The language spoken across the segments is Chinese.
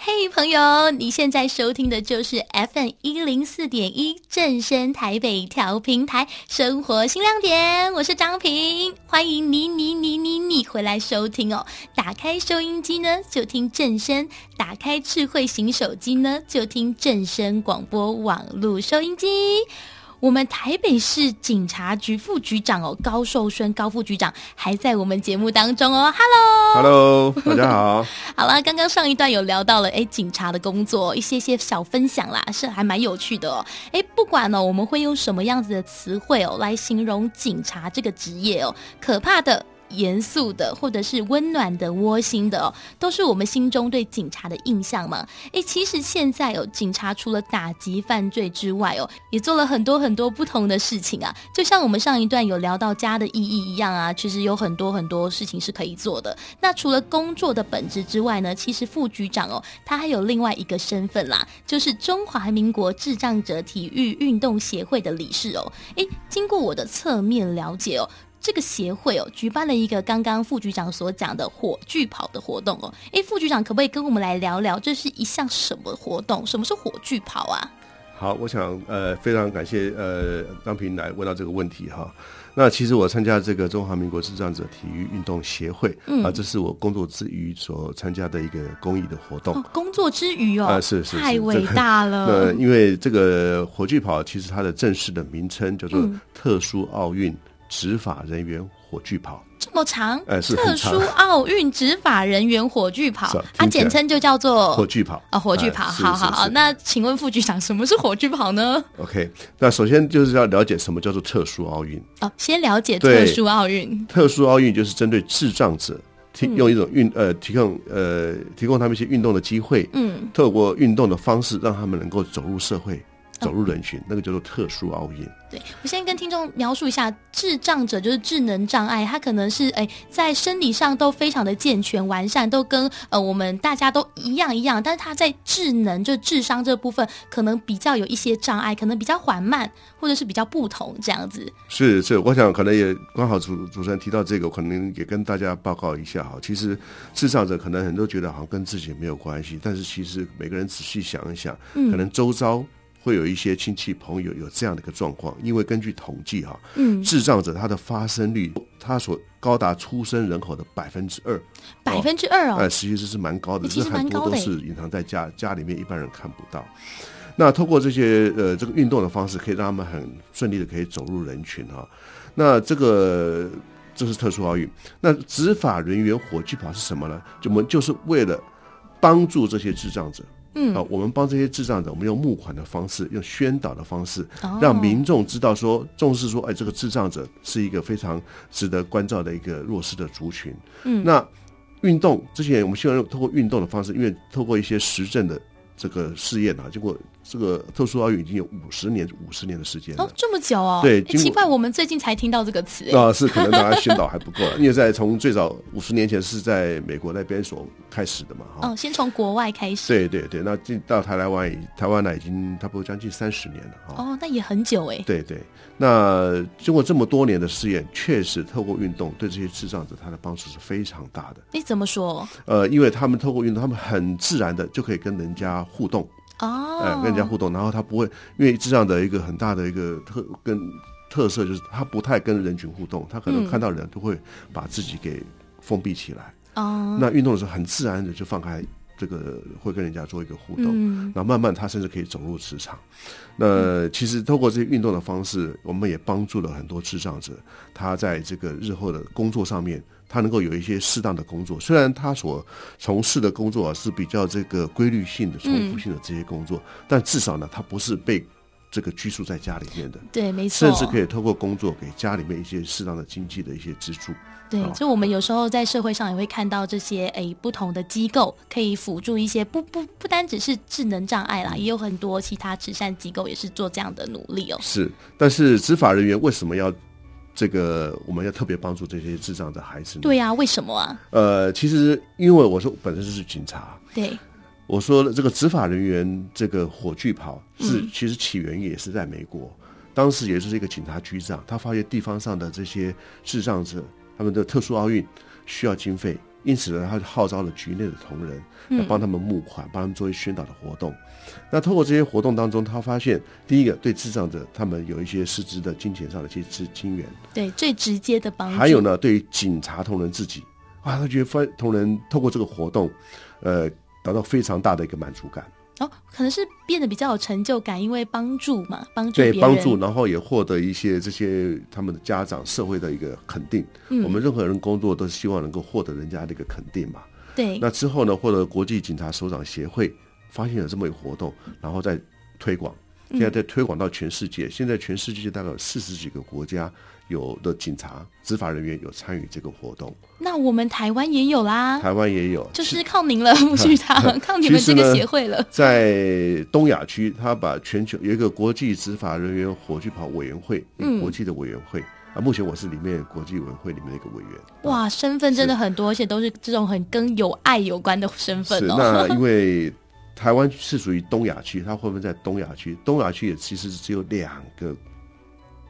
嘿，朋友，你现在收听的就是 FM 一零四点一正声台北调频台生活新亮点，我是张平，欢迎你你你你你回来收听哦。打开收音机呢，就听正声；打开智慧型手机呢，就听正声广播网络收音机。我们台北市警察局副局长哦，高寿生高副局长还在我们节目当中哦。Hello，Hello，大家好。好了，刚刚上一段有聊到了，哎，警察的工作一些些小分享啦，是还蛮有趣的哦。哎，不管呢、哦，我们会用什么样子的词汇哦来形容警察这个职业哦，可怕的。严肃的，或者是温暖的、窝心的哦，都是我们心中对警察的印象嘛。诶，其实现在、哦、警察除了打击犯罪之外哦，也做了很多很多不同的事情啊。就像我们上一段有聊到家的意义一样啊，其实有很多很多事情是可以做的。那除了工作的本质之外呢，其实副局长哦，他还有另外一个身份啦，就是中华民国智障者体育运动协会的理事哦。诶，经过我的侧面了解哦。这个协会哦，举办了一个刚刚副局长所讲的火炬跑的活动哦。哎，副局长可不可以跟我们来聊聊，这是一项什么活动？什么是火炬跑啊？好，我想呃，非常感谢呃张平来问到这个问题哈。那其实我参加这个中华民国智障者体育运动协会、嗯、啊，这是我工作之余所参加的一个公益的活动。哦、工作之余哦，啊是太伟大了。那、呃、因为这个火炬跑其实它的正式的名称叫做特殊奥运。执法人员火炬跑这么长，呃、是特殊奥运执法人员火炬跑，它简称就叫做火炬跑啊，火炬跑。好好好，那请问副局长，什么是火炬跑呢？OK，那首先就是要了解什么叫做特殊奥运。哦，先了解特殊奥运。特殊奥运就是针对智障者提用一种运呃提供呃提供他们一些运动的机会，嗯，透过运动的方式让他们能够走入社会。走入人群，那个叫做特殊奥运。对，我先跟听众描述一下，智障者就是智能障碍，他可能是哎在生理上都非常的健全完善，都跟呃我们大家都一样一样，但是他在智能就智商这部分可能比较有一些障碍，可能比较缓慢，或者是比较不同这样子。是是，我想可能也刚好主主持人提到这个，可能也跟大家报告一下哈。其实智障者可能很多觉得好像跟自己没有关系，但是其实每个人仔细想一想，嗯可能周遭。会有一些亲戚朋友有这样的一个状况，因为根据统计哈，嗯，智障者他的发生率，他所高达出生人口的百分之二，百分之二哦，哎，实际这是蛮高的，其实很多都是隐藏在家家里面，一般人看不到。那透过这些呃这个运动的方式，可以让他们很顺利的可以走入人群哈。那这个这是特殊奥运。那执法人员火炬跑是什么呢？就我们就是为了帮助这些智障者。嗯，啊，我们帮这些智障者，我们用募款的方式，用宣导的方式，让民众知道说，重视说，哎，这个智障者是一个非常值得关照的一个弱势的族群。嗯，那运动之前，我们希望用透过运动的方式，因为透过一些实证的这个试验啊，经过。这个特殊奥运已经有五十年、五十年的时间了。哦，这么久哦。对，奇怪，我们最近才听到这个词。啊，是可能大家宣导还不够，因为在从最早五十年前是在美国那边所开始的嘛。哦，先从国外开始。对对对，那进到台湾，台湾呢已经差不多将近三十年了。哦，那也很久哎。对对，那经过这么多年的试验，确实透过运动对这些智障者他的帮助是非常大的。你怎么说？呃，因为他们透过运动，他们很自然的就可以跟人家互动。哦，哎，跟人家互动，然后他不会，因为这样的一个很大的一个特跟特色就是他不太跟人群互动，他可能看到人都会把自己给封闭起来。哦、嗯，那运动的时候很自然的就放开这个，会跟人家做一个互动，嗯，然后慢慢他甚至可以走入职场。那其实透过这些运动的方式，我们也帮助了很多智障者，他在这个日后的工作上面。他能够有一些适当的工作，虽然他所从事的工作啊是比较这个规律性的、重复性的这些工作，嗯、但至少呢，他不是被这个拘束在家里面的。对，没错。甚至可以透过工作给家里面一些适当的经济的一些支柱。对，就我们有时候在社会上也会看到这些诶不同的机构可以辅助一些不不不单只是智能障碍啦，也有很多其他慈善机构也是做这样的努力哦。是，但是执法人员为什么要？这个我们要特别帮助这些智障的孩子。对呀、啊，为什么啊？呃，其实因为我说本身就是警察，对，我说这个执法人员这个火炬跑是、嗯、其实起源也是在美国，当时也是一个警察局长，他发现地方上的这些智障者他们的特殊奥运需要经费。因此呢，他就号召了局内的同仁来帮他们募款，帮他们做一些宣导的活动。那透过这些活动当中，他发现第一个对智障者他们有一些实质的金钱上的一些资金源，对最直接的帮助。还有呢，对于警察同仁自己啊，他觉得发同仁透过这个活动，呃，达到非常大的一个满足感。哦，可能是变得比较有成就感，因为帮助嘛，帮助对帮助，然后也获得一些这些他们的家长、社会的一个肯定。嗯，我们任何人工作都是希望能够获得人家的一个肯定嘛。对。那之后呢，获得国际警察首长协会发现了这么一个活动，然后再推广，现在在推广到全世界。嗯，现在全世界大概有四十几个国家。有的警察执法人员有参与这个活动，那我们台湾也有啦。台湾也有，就是靠您了，木局长，靠你们这个协会了。在东亚区，他把全球有一个国际执法人员火炬跑委员会，嗯，国际的委员会啊。目前我是里面国际委员会里面的一个委员。哇，身份真的很多，而且都是这种很跟有爱有关的身份哦。那因为台湾是属于东亚区，它会不会在东亚区？东亚区也其实只有两个。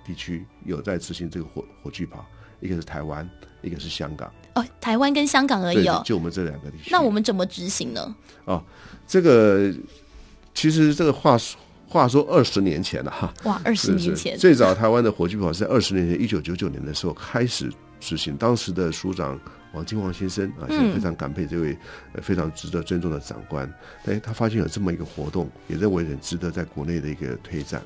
地区有在执行这个火火炬跑，一个是台湾，一个是香港。哦，台湾跟香港而已哦，就我们这两个地区。那我们怎么执行呢？哦，这个其实这个话说话说二十年前了哈。哇，二十年前，最早台湾的火炬跑是在二十年前，一九九九年的时候开始执行。当时的署长王金黄先生啊，现在非常感佩这位非常值得尊重的长官。哎，他发现有这么一个活动，也认为很值得在国内的一个推展。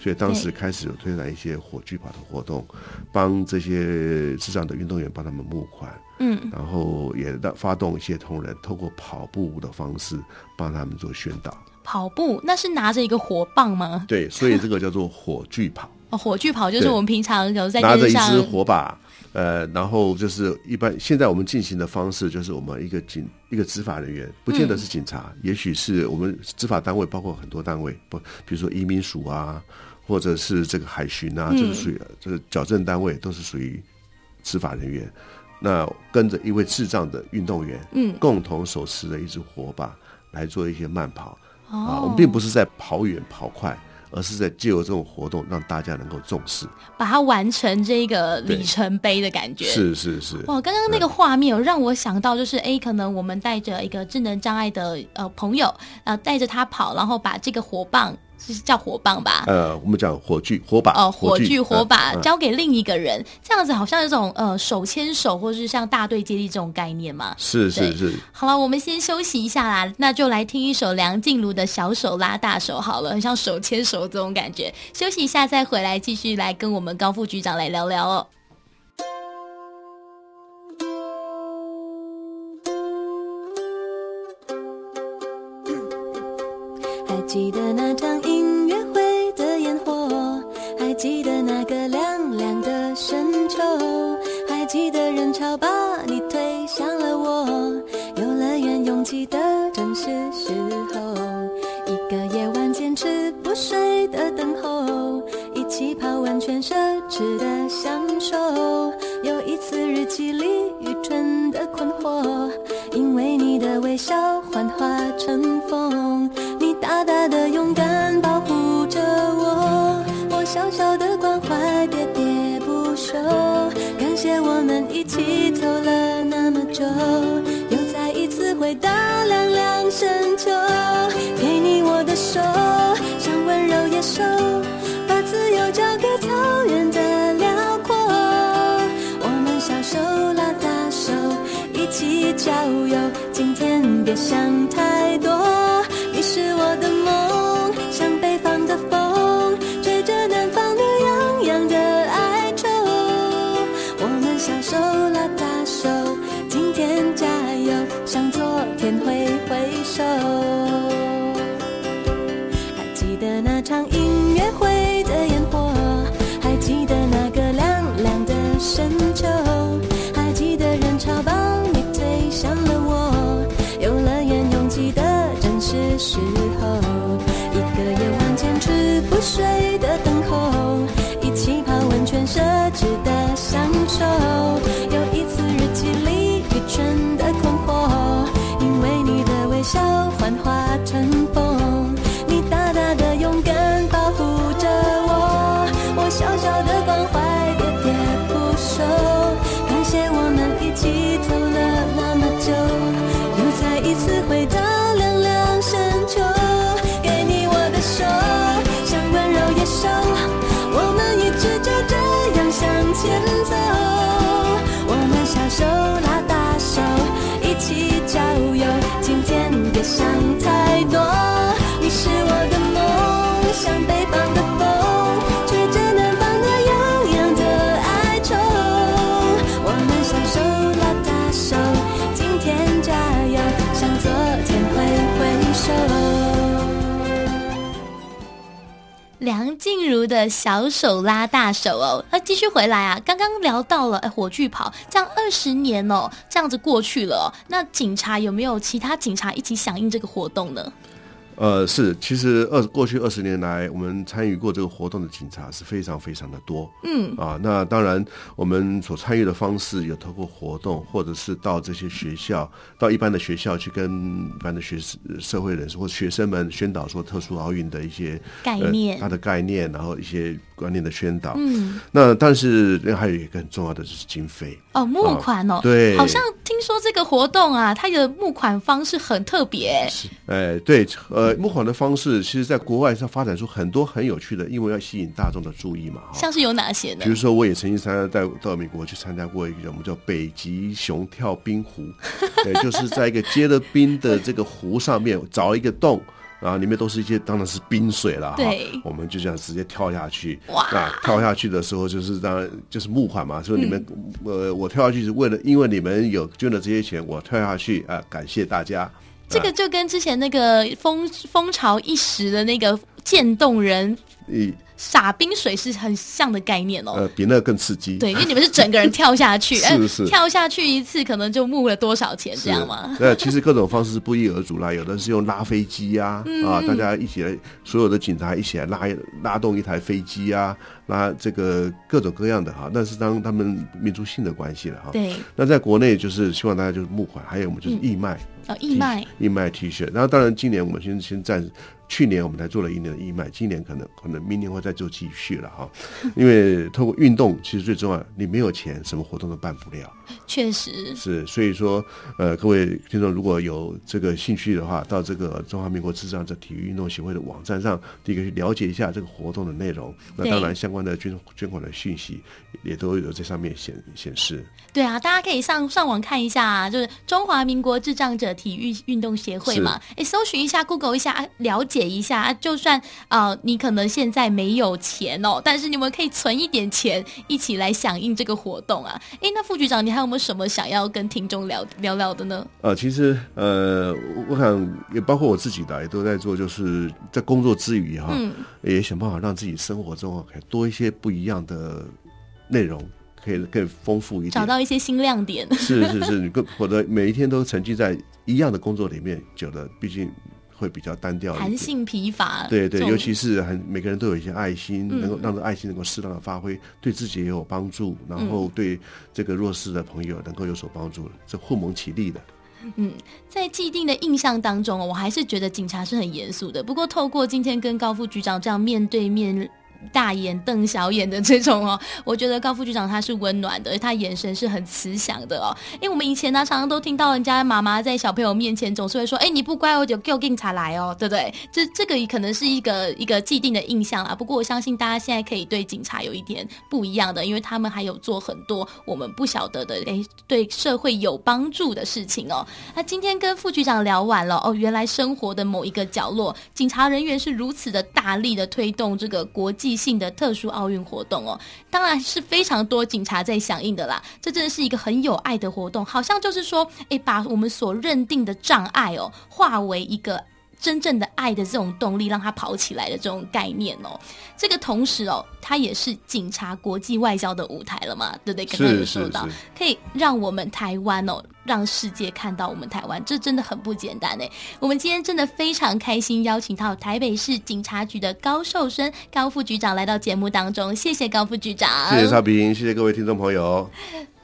所以当时开始有推展一些火炬跑的活动，帮这些智障的运动员帮他们募款，嗯，然后也发动一些同仁透过跑步的方式帮他们做宣导。跑步那是拿着一个火棒吗？对，所以这个叫做火炬跑。哦，火炬跑就是我们平常有在拿着一支火把。呃，然后就是一般现在我们进行的方式，就是我们一个警一个执法人员，不见得是警察，嗯、也许是我们执法单位，包括很多单位，不，比如说移民署啊，或者是这个海巡啊，嗯、就是属于这个矫正单位，都是属于执法人员。那跟着一位智障的运动员，嗯，共同手持着一支火把来做一些慢跑。哦、啊，我们并不是在跑远跑快。而是在借由这种活动，让大家能够重视，把它完成这个里程碑的感觉。是是是。哇，刚刚那个画面有让我想到，就是哎、嗯，可能我们带着一个智能障碍的呃朋友，然后带着他跑，然后把这个火棒。是叫火棒吧？呃，我们讲火炬、火把哦，火炬、火把交给另一个人，这样子好像有种呃手牵手，或者是像大队接力这种概念嘛。是是是。好了，我们先休息一下啦，那就来听一首梁静茹的小手拉大手好了，很像手牵手这种感觉。休息一下再回来，继续来跟我们高副局长来聊聊哦。还记得那场奢侈的享受，有一次日记里愚蠢的困惑，因为你的微笑幻化成风。交友今天别想太多你是我的是我。梁静茹的小手拉大手哦，那继续回来啊，刚刚聊到了哎，火炬跑这样二十年哦，这样子过去了哦，那警察有没有其他警察一起响应这个活动呢？呃，是，其实二过去二十年来，我们参与过这个活动的警察是非常非常的多。嗯。啊，那当然，我们所参与的方式有透过活动，或者是到这些学校，到一般的学校去跟一般的学社会人士或学生们宣导说特殊奥运的一些概念，呃，它的概念，然后一些观念的宣导。嗯，那但是还有一个很重要的就是经费。哦，募款哦，对，好像听说这个活动啊，它的募款方式很特别。是，哎，对，呃。募款的方式，其实在国外上发展出很多很有趣的，因为要吸引大众的注意嘛。像是有哪些呢？比如说，我也曾经参加在到美国去参加过一个我们叫北极熊跳冰湖，对，就是在一个结了冰的这个湖上面凿一个洞，然后里面都是一些当然是冰水了哈。对，我们就这样直接跳下去。哇！那跳下去的时候，就是当然就是募款嘛，说你们、嗯、呃，我跳下去是为了，因为你们有捐了这些钱，我跳下去啊、呃，感谢大家。这个就跟之前那个风风潮一时的那个渐冻人，洒冰水是很像的概念哦。呃，比那个更刺激。对，因为你们是整个人跳下去，是是，跳下去一次可能就募了多少钱，这样吗？对，其实各种方式是不一而足啦，有的是用拉飞机呀，啊，啊，大家一起来，所有的警察一起来拉拉动一台飞机啊，拉这个各种各样的哈，那是当他们民族性的关系了哈。对。那在国内就是希望大家就是募款，还有我们就是义卖。嗯哦，义卖义卖 T 恤，然后当然今年我们先先暂时，去年我们才做了一年的义卖，今年可能可能明年会再做继续了哈，因为透过运动其实最重要，你没有钱，什么活动都办不了。确实是，所以说呃，各位听众如果有这个兴趣的话，到这个中华民国智障者体育运动协会的网站上，第一个去了解一下这个活动的内容。那当然相关的捐捐款的讯息也都有在上面显显示。对啊，大家可以上上网看一下啊，就是中华民国智障者体育运动协会嘛，哎，搜寻一下，Google 一下，了解一下啊。就算啊、呃，你可能现在没有钱哦，但是你们可以存一点钱，一起来响应这个活动啊。哎，那副局长，你还有没有什么想要跟听众聊聊聊的呢？呃，其实呃，我想也包括我自己的，也都在做，就是在工作之余哈，嗯、也想办法让自己生活中可以多一些不一样的内容。可以更丰富一点，找到一些新亮点。是是是，你跟或者每一天都沉浸在一样的工作里面，久了毕竟会比较单调，弹性疲乏。对对，尤其是很每个人都有一些爱心，嗯、能够让这爱心能够适当的发挥，对自己也有帮助，然后对这个弱势的朋友能够有所帮助，这互蒙其利的。嗯，在既定的印象当中，我还是觉得警察是很严肃的。不过透过今天跟高副局长这样面对面。大眼瞪小眼的这种哦，我觉得高副局长他是温暖的，他眼神是很慈祥的哦。因为我们以前呢，常常都听到人家妈妈在小朋友面前总是会说：“哎，你不乖，我就叫警察来哦，对不对？”这这个也可能是一个一个既定的印象啦。不过我相信大家现在可以对警察有一点不一样的，因为他们还有做很多我们不晓得的，哎，对社会有帮助的事情哦。那今天跟副局长聊完了哦，原来生活的某一个角落，警察人员是如此的大力的推动这个国际性的特殊奥运活动哦，当然是非常多警察在响应的啦。这真的是一个很有爱的活动，好像就是说，哎，把我们所认定的障碍哦，化为一个。真正的爱的这种动力，让他跑起来的这种概念哦，这个同时哦，它也是警察国际外交的舞台了嘛，对不对？刚刚有说到，可以让我们台湾哦，让世界看到我们台湾，这真的很不简单哎。我们今天真的非常开心，邀请到台北市警察局的高寿生高副局长来到节目当中，谢谢高副局长，谢谢少平，谢谢各位听众朋友。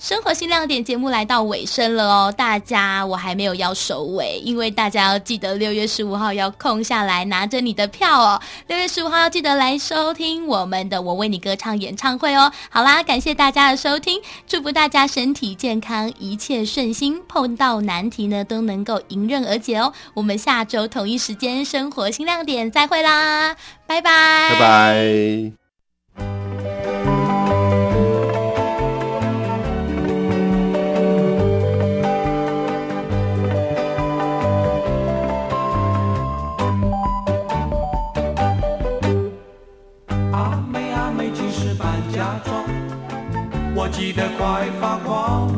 生活新亮点节目来到尾声了哦，大家我还没有要收尾，因为大家要记得六月十五号要空下来拿着你的票哦。六月十五号要记得来收听我们的《我为你歌唱》演唱会哦。好啦，感谢大家的收听，祝福大家身体健康，一切顺心，碰到难题呢都能够迎刃而解哦。我们下周同一时间生活新亮点再会啦，拜拜，拜拜。在发光。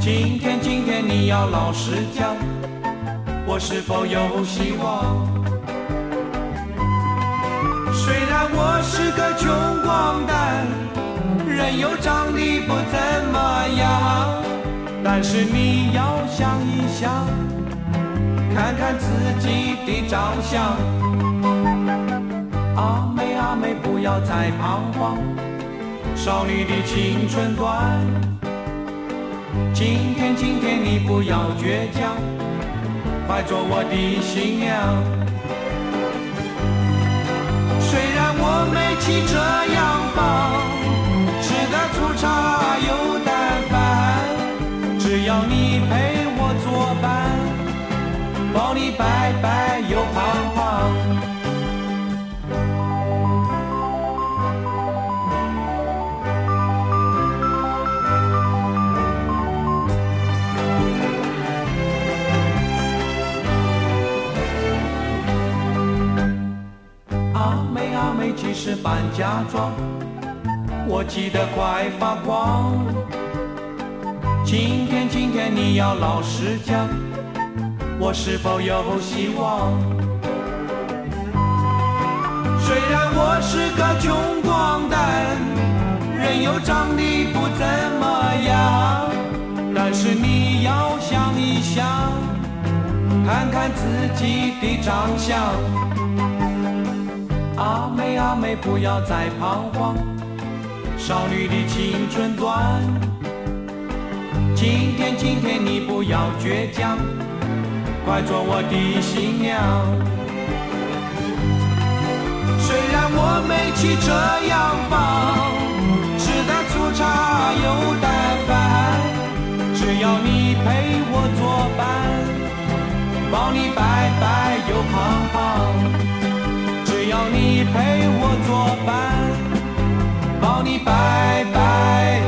今天，今天你要老实讲，我是否有希望？虽然我是个穷光蛋，人又长得不怎么样，但是你要想一想，看看自己的长相。阿妹阿妹，不要再彷徨。少女的青春短。今天，今天你不要倔强，快做我的新娘。虽然我没汽车洋房，吃的粗茶又淡饭，只要你陪我作伴，保你白白又胖胖。是扮假装，我急得快发狂。今天，今天你要老实讲，我是否有希望？虽然我是个穷光蛋，人又长得不怎么样，但是你要想一想，看看自己的长相。阿妹阿妹，不要再彷徨，少女的青春短。今天今天你不要倔强，快做我的新娘。虽然我没汽车洋房，吃的粗茶又淡饭，只要你陪我作伴，保你白白又胖。你陪我作伴，抱你白白。